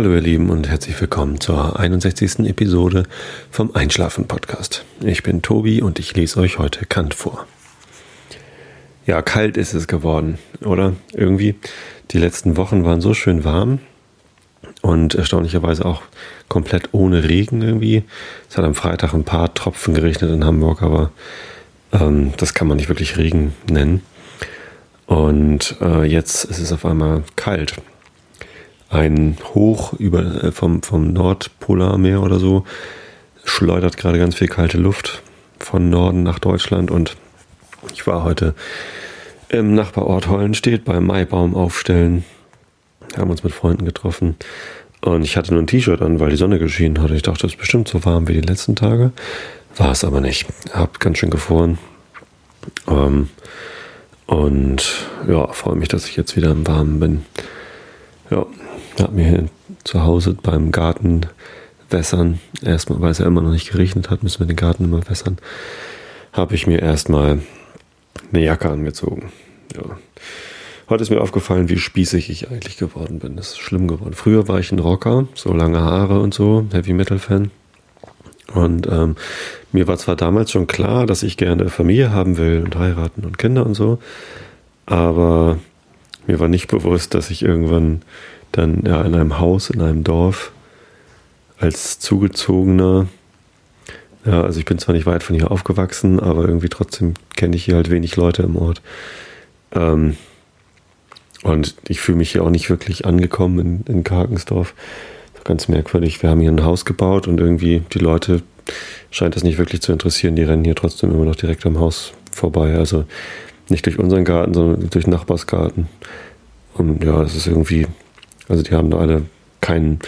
Hallo ihr Lieben und herzlich willkommen zur 61. Episode vom Einschlafen Podcast. Ich bin Tobi und ich lese euch heute Kant vor. Ja, kalt ist es geworden, oder? Irgendwie. Die letzten Wochen waren so schön warm und erstaunlicherweise auch komplett ohne Regen irgendwie. Es hat am Freitag ein paar Tropfen geregnet in Hamburg, aber ähm, das kann man nicht wirklich Regen nennen. Und äh, jetzt ist es auf einmal kalt ein Hoch über, äh, vom, vom Nordpolarmeer oder so schleudert gerade ganz viel kalte Luft von Norden nach Deutschland und ich war heute im Nachbarort Hollenstedt beim Maibaum aufstellen, haben uns mit Freunden getroffen und ich hatte nur ein T-Shirt an, weil die Sonne geschienen hat. Ich dachte, es ist bestimmt so warm wie die letzten Tage. War es aber nicht. Hab ganz schön gefroren. Ähm, und ja, freue mich, dass ich jetzt wieder im Warmen bin. Ja, habe mir hier zu Hause beim Garten wässern, erstmal, weil es ja immer noch nicht geregnet hat, müssen wir den Garten immer wässern, habe ich mir erstmal eine Jacke angezogen. Ja. Heute ist mir aufgefallen, wie spießig ich eigentlich geworden bin. Das ist schlimm geworden. Früher war ich ein Rocker, so lange Haare und so, Heavy Metal Fan. Und ähm, mir war zwar damals schon klar, dass ich gerne Familie haben will und heiraten und Kinder und so, aber mir war nicht bewusst, dass ich irgendwann dann ja in einem Haus, in einem Dorf als zugezogener, ja, also ich bin zwar nicht weit von hier aufgewachsen, aber irgendwie trotzdem kenne ich hier halt wenig Leute im Ort. Ähm, und ich fühle mich hier auch nicht wirklich angekommen in, in Karkensdorf. Ganz merkwürdig. Wir haben hier ein Haus gebaut und irgendwie die Leute scheint das nicht wirklich zu interessieren. Die rennen hier trotzdem immer noch direkt am Haus vorbei. Also nicht durch unseren Garten, sondern durch Nachbarsgarten. Und ja, das ist irgendwie also die haben da alle keinen,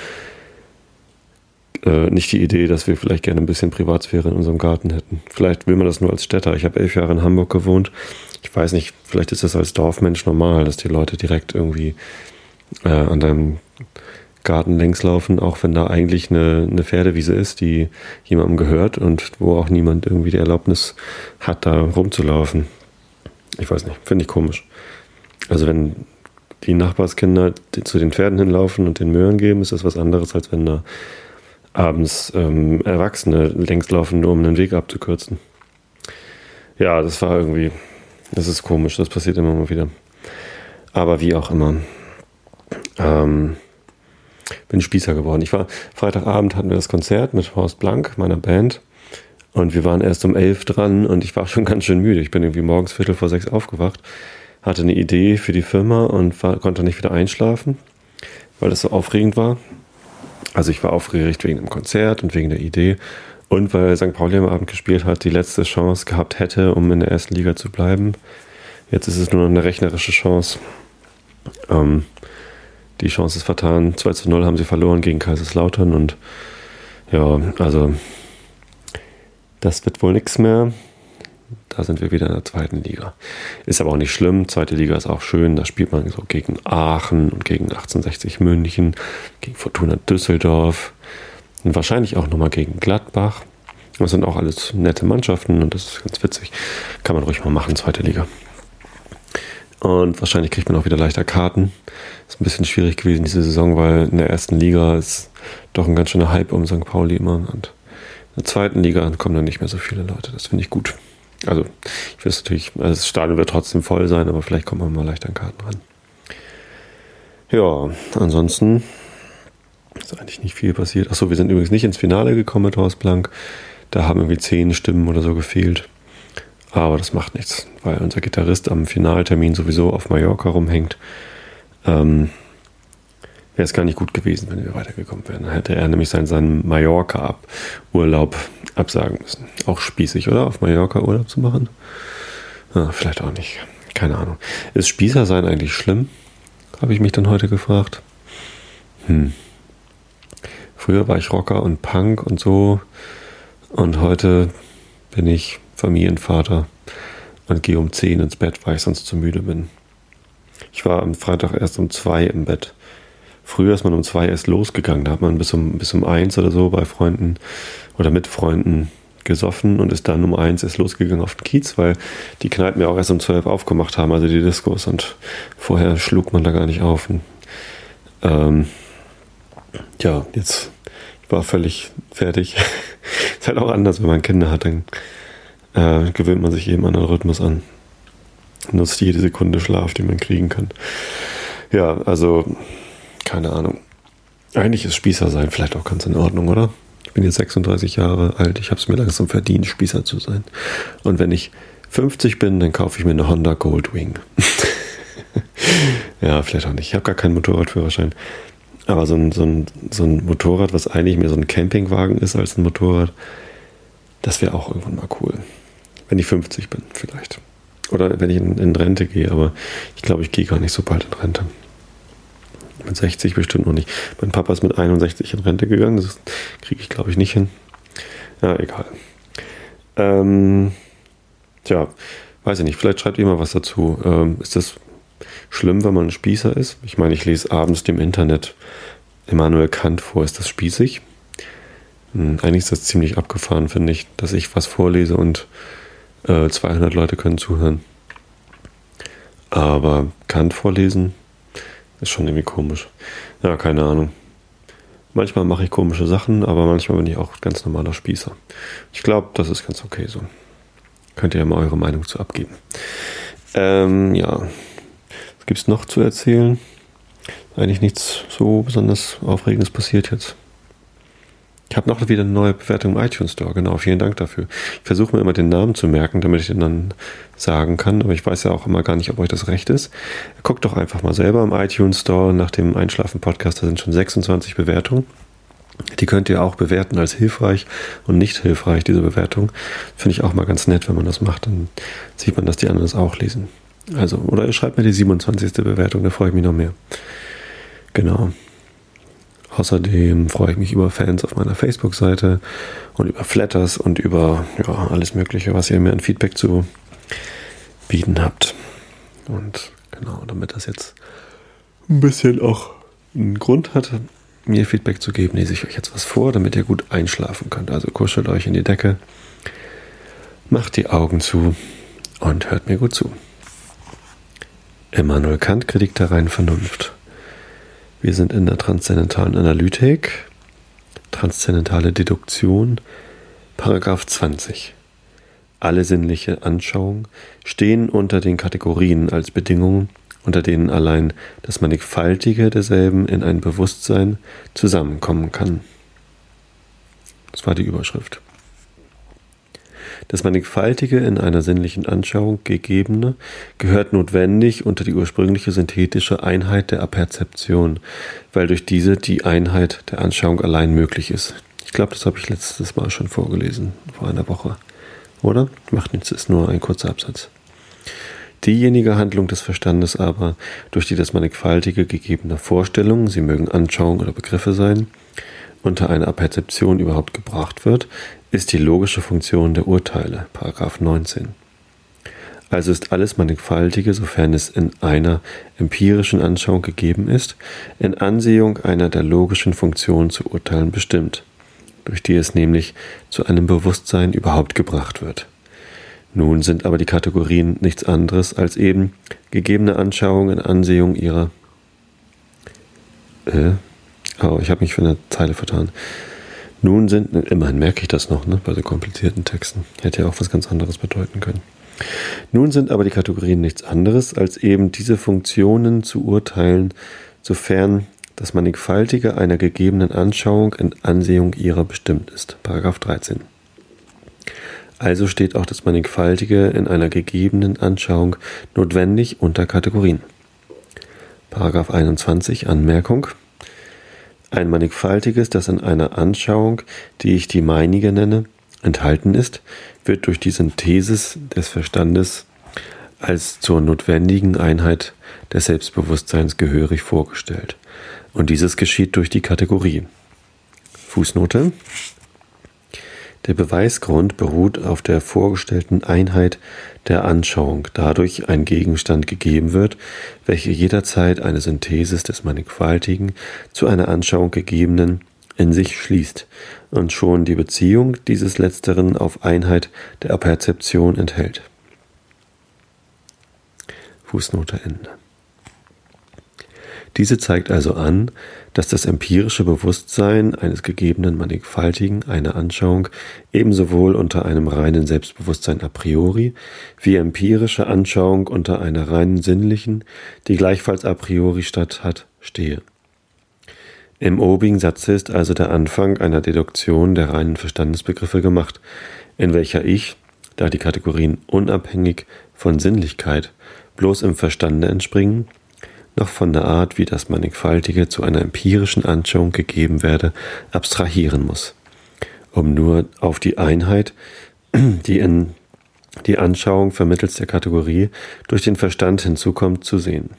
äh, nicht die Idee, dass wir vielleicht gerne ein bisschen Privatsphäre in unserem Garten hätten. Vielleicht will man das nur als Städter. Ich habe elf Jahre in Hamburg gewohnt. Ich weiß nicht, vielleicht ist das als Dorfmensch normal, dass die Leute direkt irgendwie äh, an deinem Garten längs laufen, auch wenn da eigentlich eine, eine Pferdewiese ist, die jemandem gehört und wo auch niemand irgendwie die Erlaubnis hat, da rumzulaufen. Ich weiß nicht, finde ich komisch. Also wenn die Nachbarskinder zu den Pferden hinlaufen und den Möhren geben, ist das was anderes, als wenn da abends ähm, Erwachsene längs laufen, nur um den Weg abzukürzen. Ja, das war irgendwie, das ist komisch, das passiert immer mal wieder. Aber wie auch immer. Ähm, bin Spießer geworden. Ich war Freitagabend hatten wir das Konzert mit Horst Blank, meiner Band. Und wir waren erst um elf dran und ich war schon ganz schön müde. Ich bin irgendwie morgens Viertel vor sechs aufgewacht hatte eine Idee für die Firma und war, konnte nicht wieder einschlafen, weil das so aufregend war. Also ich war aufgeregt wegen dem Konzert und wegen der Idee und weil St. Pauli am Abend gespielt hat, die letzte Chance gehabt hätte, um in der ersten Liga zu bleiben. Jetzt ist es nur noch eine rechnerische Chance. Ähm, die Chance ist vertan. 2 zu 0 haben sie verloren gegen Kaiserslautern und ja, also das wird wohl nichts mehr. Da sind wir wieder in der zweiten Liga. Ist aber auch nicht schlimm. Zweite Liga ist auch schön. Da spielt man so gegen Aachen und gegen 1860 München, gegen Fortuna Düsseldorf und wahrscheinlich auch nochmal gegen Gladbach. Das sind auch alles nette Mannschaften und das ist ganz witzig. Kann man ruhig mal machen, zweite Liga. Und wahrscheinlich kriegt man auch wieder leichter Karten. Ist ein bisschen schwierig gewesen diese Saison, weil in der ersten Liga ist doch ein ganz schöner Hype um St. Pauli immer. Und der zweiten Liga kommen dann nicht mehr so viele Leute. Das finde ich gut. Also, ich weiß natürlich, also das Stadion wird trotzdem voll sein, aber vielleicht kommt man mal leicht an Karten ran. Ja, ansonsten ist eigentlich nicht viel passiert. Achso, wir sind übrigens nicht ins Finale gekommen mit Horst Blank. Da haben irgendwie zehn Stimmen oder so gefehlt. Aber das macht nichts, weil unser Gitarrist am Finaltermin sowieso auf Mallorca rumhängt. Ähm, wäre es gar nicht gut gewesen, wenn wir weitergekommen wären. Dann hätte er nämlich seinen, seinen Mallorca-Urlaub absagen müssen. Auch spießig, oder? Auf Mallorca Urlaub zu machen? Ja, vielleicht auch nicht. Keine Ahnung. Ist Spießer sein eigentlich schlimm? Habe ich mich dann heute gefragt. Hm. Früher war ich Rocker und Punk und so. Und heute bin ich Familienvater und gehe um 10 ins Bett, weil ich sonst zu müde bin. Ich war am Freitag erst um 2 im Bett. Früher ist man um zwei erst losgegangen. Da hat man bis um, bis um eins oder so bei Freunden oder mit Freunden gesoffen und ist dann um eins erst losgegangen auf den Kiez, weil die Kneipen ja auch erst um zwölf aufgemacht haben, also die Diskos. Und vorher schlug man da gar nicht auf. Und, ähm, ja, jetzt war völlig fertig. ist halt auch anders, wenn man Kinder hat, dann äh, gewöhnt man sich eben an den Rhythmus an. Nutzt jede Sekunde Schlaf, die man kriegen kann. Ja, also, keine Ahnung. Eigentlich ist Spießer sein vielleicht auch ganz in Ordnung, oder? Ich bin jetzt 36 Jahre alt, ich habe es mir langsam verdient, Spießer zu sein. Und wenn ich 50 bin, dann kaufe ich mir eine Honda Goldwing. ja, vielleicht auch nicht. Ich habe gar keinen Motorradführerschein. Aber so ein, so, ein, so ein Motorrad, was eigentlich mehr so ein Campingwagen ist als ein Motorrad, das wäre auch irgendwann mal cool. Wenn ich 50 bin, vielleicht. Oder wenn ich in, in Rente gehe, aber ich glaube, ich gehe gar nicht so bald in Rente. Mit 60 bestimmt noch nicht. Mein Papa ist mit 61 in Rente gegangen. Das kriege ich, glaube ich, nicht hin. Ja, egal. Ähm, tja, weiß ich nicht. Vielleicht schreibt ihr mal was dazu. Ähm, ist das schlimm, wenn man ein Spießer ist? Ich meine, ich lese abends dem Internet Immanuel Kant vor. Ist das spießig? Hm, eigentlich ist das ziemlich abgefahren, finde ich, dass ich was vorlese und äh, 200 Leute können zuhören. Aber Kant vorlesen ist schon irgendwie komisch. Ja, keine Ahnung. Manchmal mache ich komische Sachen, aber manchmal bin ich auch ganz normaler Spießer. Ich glaube, das ist ganz okay so. Könnt ihr ja mal eure Meinung zu abgeben. Ähm, ja, was gibt es noch zu erzählen? Eigentlich nichts so besonders Aufregendes passiert jetzt. Ich habe noch wieder eine neue Bewertung im iTunes Store. Genau, vielen Dank dafür. Ich versuche mir immer den Namen zu merken, damit ich den dann sagen kann. Aber ich weiß ja auch immer gar nicht, ob euch das recht ist. Guckt doch einfach mal selber im iTunes Store nach dem Einschlafen-Podcast. Da sind schon 26 Bewertungen. Die könnt ihr auch bewerten als hilfreich und nicht hilfreich, diese Bewertung. Finde ich auch mal ganz nett, wenn man das macht. Dann sieht man, dass die anderen es auch lesen. Also, oder ihr schreibt mir die 27. Bewertung, da freue ich mich noch mehr. Genau. Außerdem freue ich mich über Fans auf meiner Facebook-Seite und über Flatters und über ja, alles Mögliche, was ihr mir an Feedback zu bieten habt. Und genau, damit das jetzt ein bisschen auch einen Grund hat, mir Feedback zu geben, lese ich euch jetzt was vor, damit ihr gut einschlafen könnt. Also kuschelt euch in die Decke, macht die Augen zu und hört mir gut zu. Immanuel Kant, Kritik der reinen Vernunft. Wir sind in der transzendentalen Analytik, transzendentale Deduktion, Paragraph 20. Alle sinnliche Anschauungen stehen unter den Kategorien als Bedingungen, unter denen allein das Mannigfaltige derselben in ein Bewusstsein zusammenkommen kann. Das war die Überschrift. Das Mannigfaltige in einer sinnlichen Anschauung Gegebene gehört notwendig unter die ursprüngliche synthetische Einheit der Aperzeption, weil durch diese die Einheit der Anschauung allein möglich ist. Ich glaube, das habe ich letztes Mal schon vorgelesen, vor einer Woche. Oder? Macht nichts, ist nur ein kurzer Absatz. Diejenige Handlung des Verstandes aber, durch die das Mannigfaltige gegebener Vorstellungen, sie mögen Anschauungen oder Begriffe sein, unter eine Aperzeption überhaupt gebracht wird, ist die logische Funktion der Urteile, 19. Also ist alles Mannigfaltige, sofern es in einer empirischen Anschauung gegeben ist, in Ansehung einer der logischen Funktionen zu urteilen bestimmt, durch die es nämlich zu einem Bewusstsein überhaupt gebracht wird. Nun sind aber die Kategorien nichts anderes als eben gegebene Anschauungen in Ansehung ihrer. Äh? Oh, ich habe mich für eine Zeile vertan. Nun sind, immerhin merke ich das noch, ne, bei so komplizierten Texten. Hätte ja auch was ganz anderes bedeuten können. Nun sind aber die Kategorien nichts anderes, als eben diese Funktionen zu urteilen, sofern das Mannigfaltige einer gegebenen Anschauung in Ansehung ihrer bestimmt ist. Paragraph 13. Also steht auch das Mannigfaltige in einer gegebenen Anschauung notwendig unter Kategorien. Paragraph 21 Anmerkung. Ein mannigfaltiges, das in einer Anschauung, die ich die meinige nenne, enthalten ist, wird durch die Synthesis des Verstandes als zur notwendigen Einheit des Selbstbewusstseins gehörig vorgestellt. Und dieses geschieht durch die Kategorie. Fußnote. Der Beweisgrund beruht auf der vorgestellten Einheit der Anschauung, dadurch ein Gegenstand gegeben wird, welche jederzeit eine Synthesis des Mannigfaltigen zu einer Anschauung gegebenen in sich schließt und schon die Beziehung dieses Letzteren auf Einheit der Aperzeption enthält. Fußnote Ende. Diese zeigt also an, dass das empirische Bewusstsein eines gegebenen Mannigfaltigen eine Anschauung ebenso wohl unter einem reinen Selbstbewusstsein a priori wie empirische Anschauung unter einer reinen sinnlichen, die gleichfalls a priori statt hat, stehe. Im obigen Satze ist also der Anfang einer Deduktion der reinen Verstandesbegriffe gemacht, in welcher ich, da die Kategorien unabhängig von Sinnlichkeit bloß im Verstande entspringen, noch von der Art, wie das Mannigfaltige zu einer empirischen Anschauung gegeben werde, abstrahieren muss, um nur auf die Einheit, die in die Anschauung vermittels der Kategorie durch den Verstand hinzukommt, zu sehen.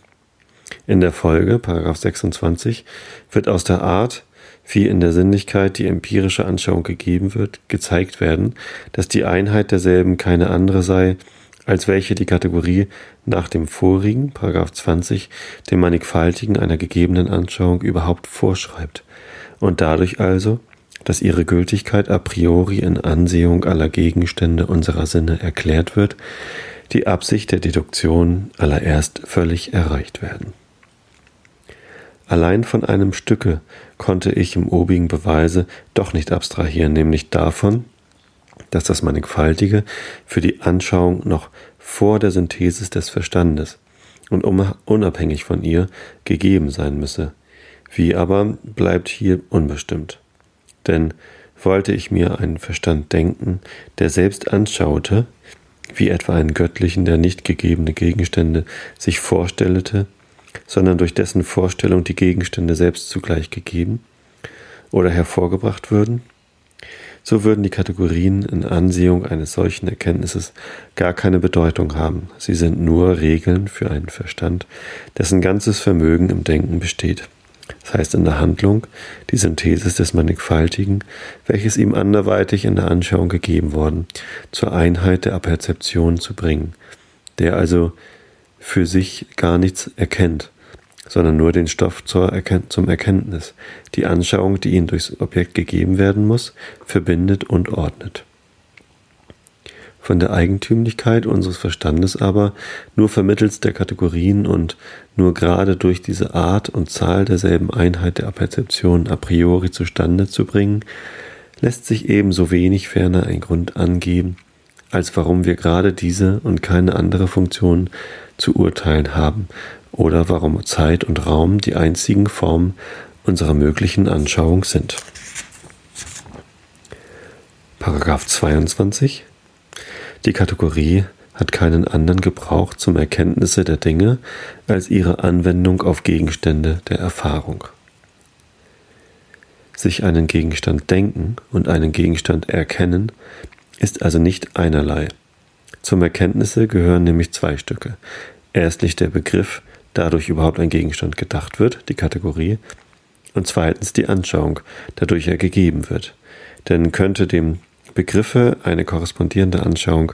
In der Folge, Paragraph 26, wird aus der Art, wie in der Sinnlichkeit die empirische Anschauung gegeben wird, gezeigt werden, dass die Einheit derselben keine andere sei als welche die Kategorie nach dem vorigen, Paragraph 20, dem Mannigfaltigen einer gegebenen Anschauung überhaupt vorschreibt und dadurch also, dass ihre Gültigkeit a priori in Ansehung aller Gegenstände unserer Sinne erklärt wird, die Absicht der Deduktion allererst völlig erreicht werden. Allein von einem Stücke konnte ich im obigen Beweise doch nicht abstrahieren, nämlich davon, dass das Mannigfaltige für die Anschauung noch vor der Synthesis des Verstandes und unabhängig von ihr gegeben sein müsse. Wie aber bleibt hier unbestimmt. Denn wollte ich mir einen Verstand denken, der selbst anschaute, wie etwa einen göttlichen, der nicht gegebene Gegenstände sich vorstellete, sondern durch dessen Vorstellung die Gegenstände selbst zugleich gegeben oder hervorgebracht würden, so würden die Kategorien in Ansehung eines solchen Erkenntnisses gar keine Bedeutung haben. Sie sind nur Regeln für einen Verstand, dessen ganzes Vermögen im Denken besteht. Das heißt in der Handlung die Synthesis des Mannigfaltigen, welches ihm anderweitig in der Anschauung gegeben worden, zur Einheit der Aperzeption zu bringen, der also für sich gar nichts erkennt, sondern nur den Stoff Erkennt zum Erkenntnis, die Anschauung, die ihnen durchs Objekt gegeben werden muss, verbindet und ordnet. Von der Eigentümlichkeit unseres Verstandes aber nur vermittels der Kategorien und nur gerade durch diese Art und Zahl derselben Einheit der Perzeption a priori zustande zu bringen, lässt sich ebenso wenig ferner ein Grund angeben, als warum wir gerade diese und keine andere Funktion zu urteilen haben, oder warum Zeit und Raum die einzigen Formen unserer möglichen Anschauung sind. Paragraph 22 Die Kategorie hat keinen anderen Gebrauch zum Erkenntnisse der Dinge als ihre Anwendung auf Gegenstände der Erfahrung. Sich einen Gegenstand denken und einen Gegenstand erkennen ist also nicht einerlei. Zum Erkenntnisse gehören nämlich zwei Stücke. Erstlich der Begriff, dadurch überhaupt ein Gegenstand gedacht wird, die Kategorie, und zweitens die Anschauung, dadurch er gegeben wird. Denn könnte dem Begriffe eine korrespondierende Anschauung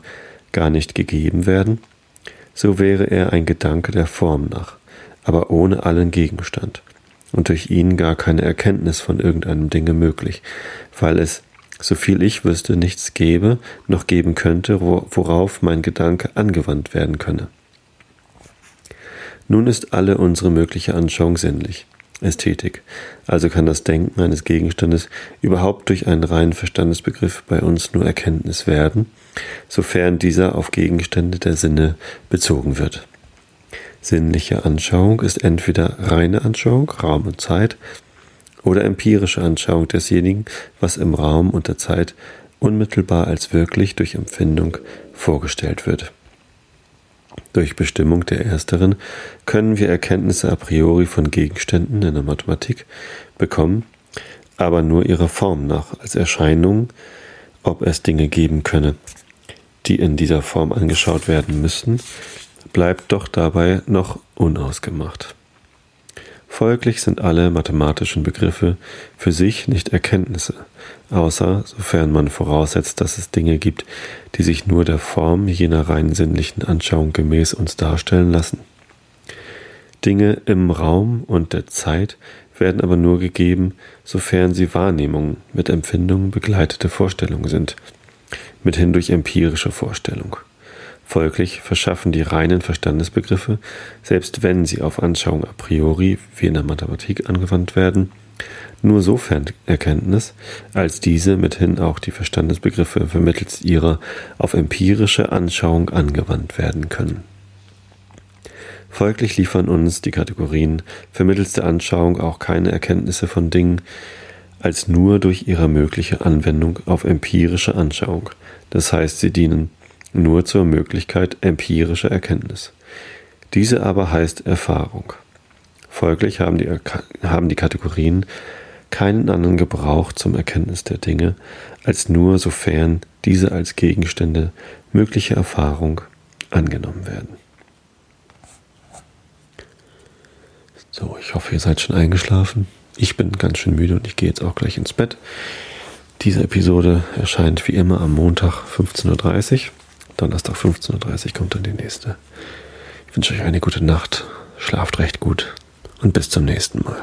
gar nicht gegeben werden, so wäre er ein Gedanke der Form nach, aber ohne allen Gegenstand und durch ihn gar keine Erkenntnis von irgendeinem Dinge möglich, weil es, so viel ich wüsste, nichts gäbe, noch geben könnte, worauf mein Gedanke angewandt werden könne. Nun ist alle unsere mögliche Anschauung sinnlich. Ästhetik. Also kann das Denken eines Gegenstandes überhaupt durch einen reinen Verstandesbegriff bei uns nur Erkenntnis werden, sofern dieser auf Gegenstände der Sinne bezogen wird. Sinnliche Anschauung ist entweder reine Anschauung, Raum und Zeit, oder empirische Anschauung desjenigen, was im Raum und der Zeit unmittelbar als wirklich durch Empfindung vorgestellt wird. Durch Bestimmung der ersteren können wir Erkenntnisse a priori von Gegenständen in der Mathematik bekommen, aber nur ihrer Form nach, als Erscheinungen, ob es Dinge geben könne, die in dieser Form angeschaut werden müssen, bleibt doch dabei noch unausgemacht. Folglich sind alle mathematischen Begriffe für sich nicht Erkenntnisse, außer sofern man voraussetzt, dass es Dinge gibt, die sich nur der Form jener rein sinnlichen Anschauung gemäß uns darstellen lassen. Dinge im Raum und der Zeit werden aber nur gegeben, sofern sie Wahrnehmungen mit Empfindungen begleitete Vorstellungen sind, mithin durch empirische Vorstellung. Folglich verschaffen die reinen Verstandesbegriffe, selbst wenn sie auf Anschauung a priori wie in der Mathematik angewandt werden, nur sofern Erkenntnis, als diese mithin auch die Verstandesbegriffe vermittels ihrer auf empirische Anschauung angewandt werden können. Folglich liefern uns die Kategorien vermittels der Anschauung auch keine Erkenntnisse von Dingen, als nur durch ihre mögliche Anwendung auf empirische Anschauung. Das heißt, sie dienen nur zur Möglichkeit empirischer Erkenntnis. Diese aber heißt Erfahrung. Folglich haben die, haben die Kategorien keinen anderen Gebrauch zum Erkenntnis der Dinge, als nur sofern diese als Gegenstände möglicher Erfahrung angenommen werden. So, ich hoffe, ihr seid schon eingeschlafen. Ich bin ganz schön müde und ich gehe jetzt auch gleich ins Bett. Diese Episode erscheint wie immer am Montag 15.30 Uhr. Donnerstag 15.30 Uhr kommt dann die nächste. Ich wünsche euch eine gute Nacht, schlaft recht gut und bis zum nächsten Mal.